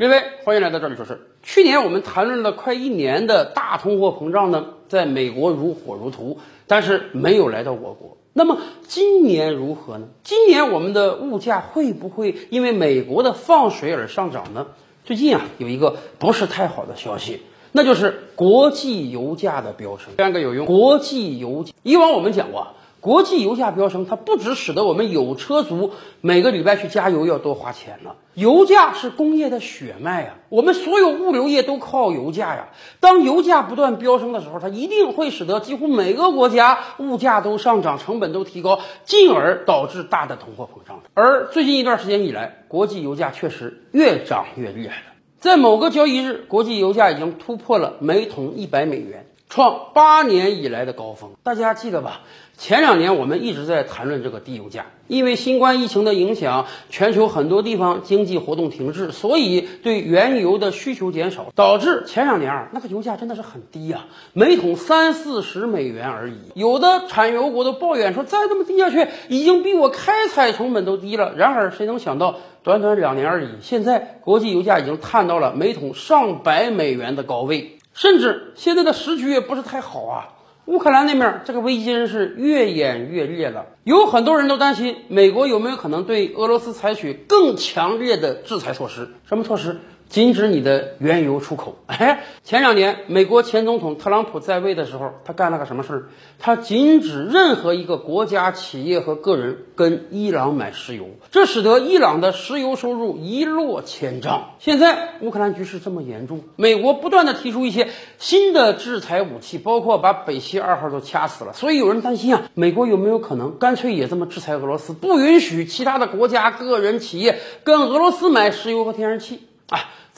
各位，欢迎来到这里说事儿。去年我们谈论了快一年的大通货膨胀呢，在美国如火如荼，但是没有来到我国。那么今年如何呢？今年我们的物价会不会因为美国的放水而上涨呢？最近啊，有一个不是太好的消息，那就是国际油价的飙升。第二个有用，国际油价。以往我们讲过啊。国际油价飙升，它不只使得我们有车族每个礼拜去加油要多花钱了。油价是工业的血脉啊，我们所有物流业都靠油价呀。当油价不断飙升的时候，它一定会使得几乎每个国家物价都上涨，成本都提高，进而导致大的通货膨胀。而最近一段时间以来，国际油价确实越涨越厉害了。在某个交易日，国际油价已经突破了每桶一百美元。创八年以来的高峰，大家记得吧？前两年我们一直在谈论这个低油价，因为新冠疫情的影响，全球很多地方经济活动停滞，所以对原油的需求减少，导致前两年啊那个油价真的是很低啊，每桶三四十美元而已。有的产油国都抱怨说，再这么低下去，已经比我开采成本都低了。然而谁能想到，短短两年而已，现在国际油价已经探到了每桶上百美元的高位。甚至现在的时局也不是太好啊！乌克兰那面这个危机真是越演越烈了，有很多人都担心美国有没有可能对俄罗斯采取更强烈的制裁措施？什么措施？禁止你的原油出口。哎，前两年美国前总统特朗普在位的时候，他干了个什么事儿？他禁止任何一个国家、企业和个人跟伊朗买石油，这使得伊朗的石油收入一落千丈。现在乌克兰局势这么严重，美国不断的提出一些新的制裁武器，包括把北溪二号都掐死了。所以有人担心啊，美国有没有可能干脆也这么制裁俄罗斯，不允许其他的国家、个人、企业跟俄罗斯买石油和天然气？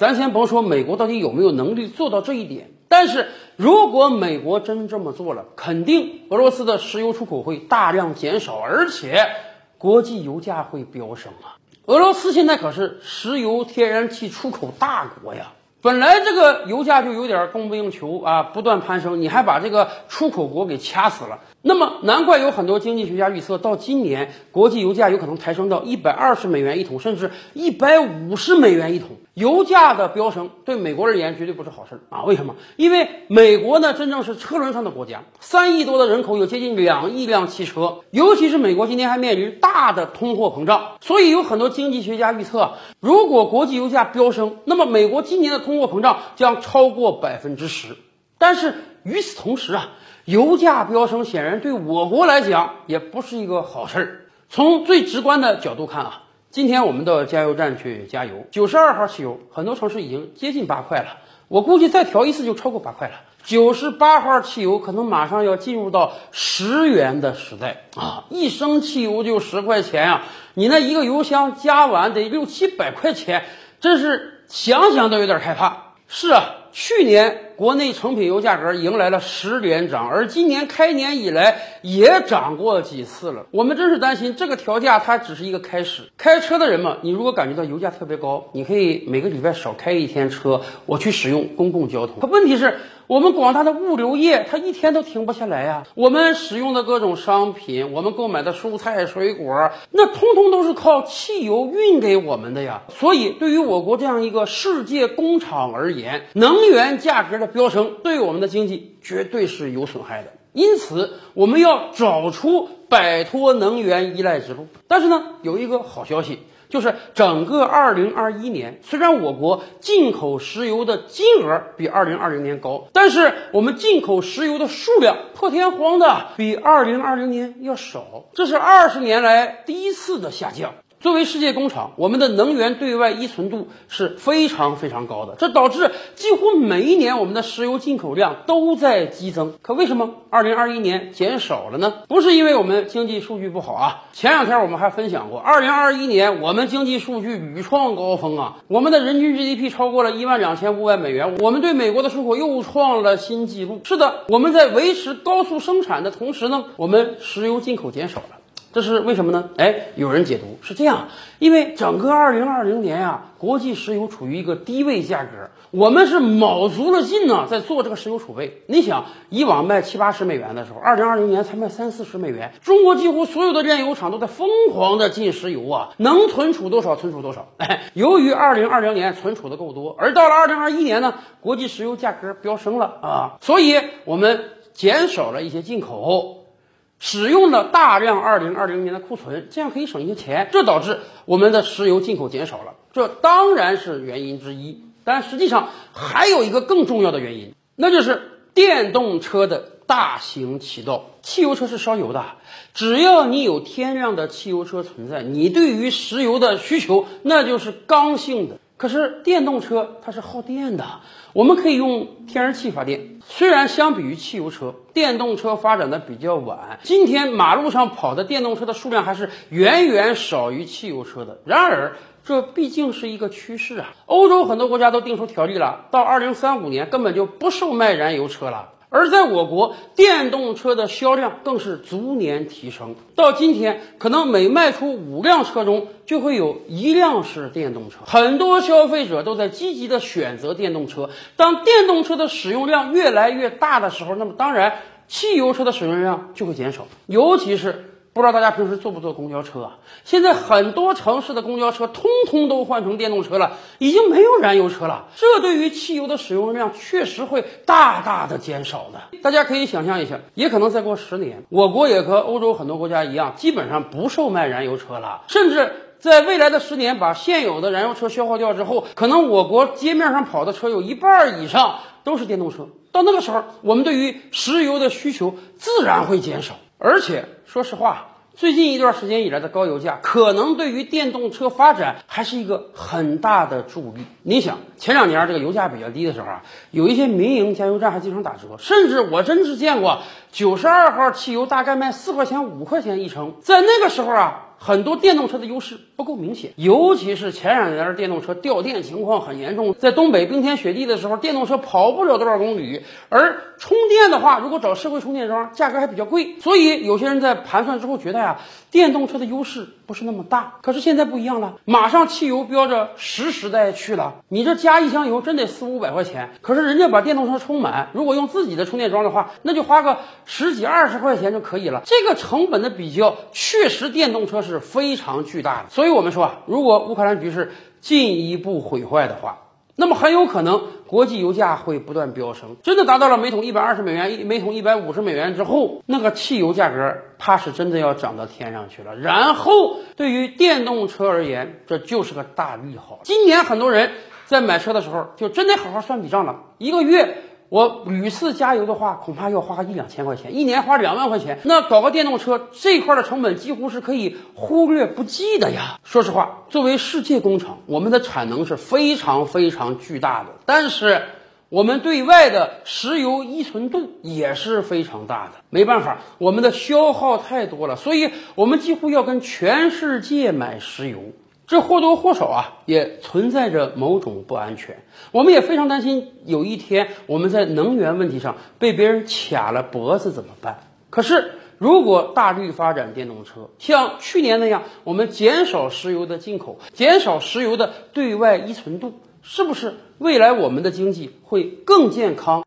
咱先甭说美国到底有没有能力做到这一点，但是如果美国真这么做了，肯定俄罗斯的石油出口会大量减少，而且国际油价会飙升啊！俄罗斯现在可是石油天然气出口大国呀，本来这个油价就有点供不应求啊，不断攀升，你还把这个出口国给掐死了。那么，难怪有很多经济学家预测，到今年国际油价有可能抬升到一百二十美元一桶，甚至一百五十美元一桶。油价的飙升对美国而言绝对不是好事啊！为什么？因为美国呢，真正是车轮上的国家，三亿多的人口，有接近两亿辆汽车，尤其是美国今天还面临大的通货膨胀，所以有很多经济学家预测，如果国际油价飙升，那么美国今年的通货膨胀将超过百分之十。但是与此同时啊。油价飙升，显然对我国来讲也不是一个好事儿。从最直观的角度看啊，今天我们到加油站去加油，九十二号汽油很多城市已经接近八块了，我估计再调一次就超过八块了。九十八号汽油可能马上要进入到十元的时代啊！一升汽油就十块钱啊，你那一个油箱加完得六七百块钱，真是想想都有点害怕。是啊。去年国内成品油价格迎来了十连涨，而今年开年以来也涨过几次了。我们真是担心这个调价它只是一个开始。开车的人嘛，你如果感觉到油价特别高，你可以每个礼拜少开一天车，我去使用公共交通。可问题是。我们广大的物流业，它一天都停不下来呀。我们使用的各种商品，我们购买的蔬菜水果，那通通都是靠汽油运给我们的呀。所以，对于我国这样一个世界工厂而言，能源价格的飙升对我们的经济绝对是有损害的。因此，我们要找出摆脱能源依赖之路。但是呢，有一个好消息。就是整个二零二一年，虽然我国进口石油的金额比二零二零年高，但是我们进口石油的数量破天荒的比二零二零年要少，这是二十年来第一次的下降。作为世界工厂，我们的能源对外依存度是非常非常高的，这导致几乎每一年我们的石油进口量都在激增。可为什么二零二一年减少了呢？不是因为我们经济数据不好啊。前两天我们还分享过，二零二一年我们经济数据屡创高峰啊，我们的人均 GDP 超过了一万两千五百美元，我们对美国的出口又创了新纪录。是的，我们在维持高速生产的同时呢，我们石油进口减少了。这是为什么呢？哎，有人解读是这样，因为整个二零二零年呀，国际石油处于一个低位价格，我们是卯足了劲呢，在做这个石油储备。你想，以往卖七八十美元的时候，二零二零年才卖三四十美元，中国几乎所有的炼油厂都在疯狂的进石油啊，能存储多少存储多少。哎，由于二零二零年存储的够多，而到了二零二一年呢，国际石油价格飙升了啊，所以我们减少了一些进口。使用了大量二零二零年的库存，这样可以省一些钱，这导致我们的石油进口减少了，这当然是原因之一。但实际上还有一个更重要的原因，那就是电动车的大行其道。汽油车是烧油的，只要你有天量的汽油车存在，你对于石油的需求那就是刚性的。可是电动车它是耗电的，我们可以用天然气发电。虽然相比于汽油车，电动车发展的比较晚，今天马路上跑的电动车的数量还是远远少于汽油车的。然而，这毕竟是一个趋势啊！欧洲很多国家都定出条例了，到二零三五年根本就不售卖燃油车了。而在我国，电动车的销量更是逐年提升。到今天，可能每卖出五辆车中就会有一辆是电动车。很多消费者都在积极的选择电动车。当电动车的使用量越来越大的时候，那么当然，汽油车的使用量就会减少，尤其是。不知道大家平时坐不坐公交车啊？现在很多城市的公交车通通都换成电动车了，已经没有燃油车了。这对于汽油的使用量确实会大大的减少的。大家可以想象一下，也可能再过十年，我国也和欧洲很多国家一样，基本上不售卖燃油车了。甚至在未来的十年，把现有的燃油车消耗掉之后，可能我国街面上跑的车有一半以上都是电动车。到那个时候，我们对于石油的需求自然会减少。而且说实话，最近一段时间以来的高油价，可能对于电动车发展还是一个很大的助力。你想，前两年这个油价比较低的时候啊，有一些民营加油站还经常打折，甚至我真是见过九十二号汽油大概卖四块钱、五块钱一升。在那个时候啊。很多电动车的优势不够明显，尤其是前两年电动车掉电情况很严重，在东北冰天雪地的时候，电动车跑不了多少公里。而充电的话，如果找社会充电桩，价格还比较贵。所以有些人在盘算之后觉得呀，电动车的优势不是那么大。可是现在不一样了，马上汽油标着十时代去了，你这加一箱油真得四五百块钱。可是人家把电动车充满，如果用自己的充电桩的话，那就花个十几二十块钱就可以了。这个成本的比较，确实电动车。是非常巨大的，所以我们说啊，如果乌克兰局势进一步毁坏的话，那么很有可能国际油价会不断飙升，真的达到了每桶一百二十美元、一每桶一百五十美元之后，那个汽油价格怕是真的要涨到天上去了。然后对于电动车而言，这就是个大利好。今年很多人在买车的时候，就真得好好算笔账了，一个月。我屡次加油的话，恐怕要花一两千块钱，一年花两万块钱。那搞个电动车这块的成本几乎是可以忽略不计的呀。说实话，作为世界工厂，我们的产能是非常非常巨大的，但是我们对外的石油依存度也是非常大的。没办法，我们的消耗太多了，所以我们几乎要跟全世界买石油。这或多或少啊，也存在着某种不安全。我们也非常担心，有一天我们在能源问题上被别人卡了脖子怎么办？可是，如果大力发展电动车，像去年那样，我们减少石油的进口，减少石油的对外依存度，是不是未来我们的经济会更健康？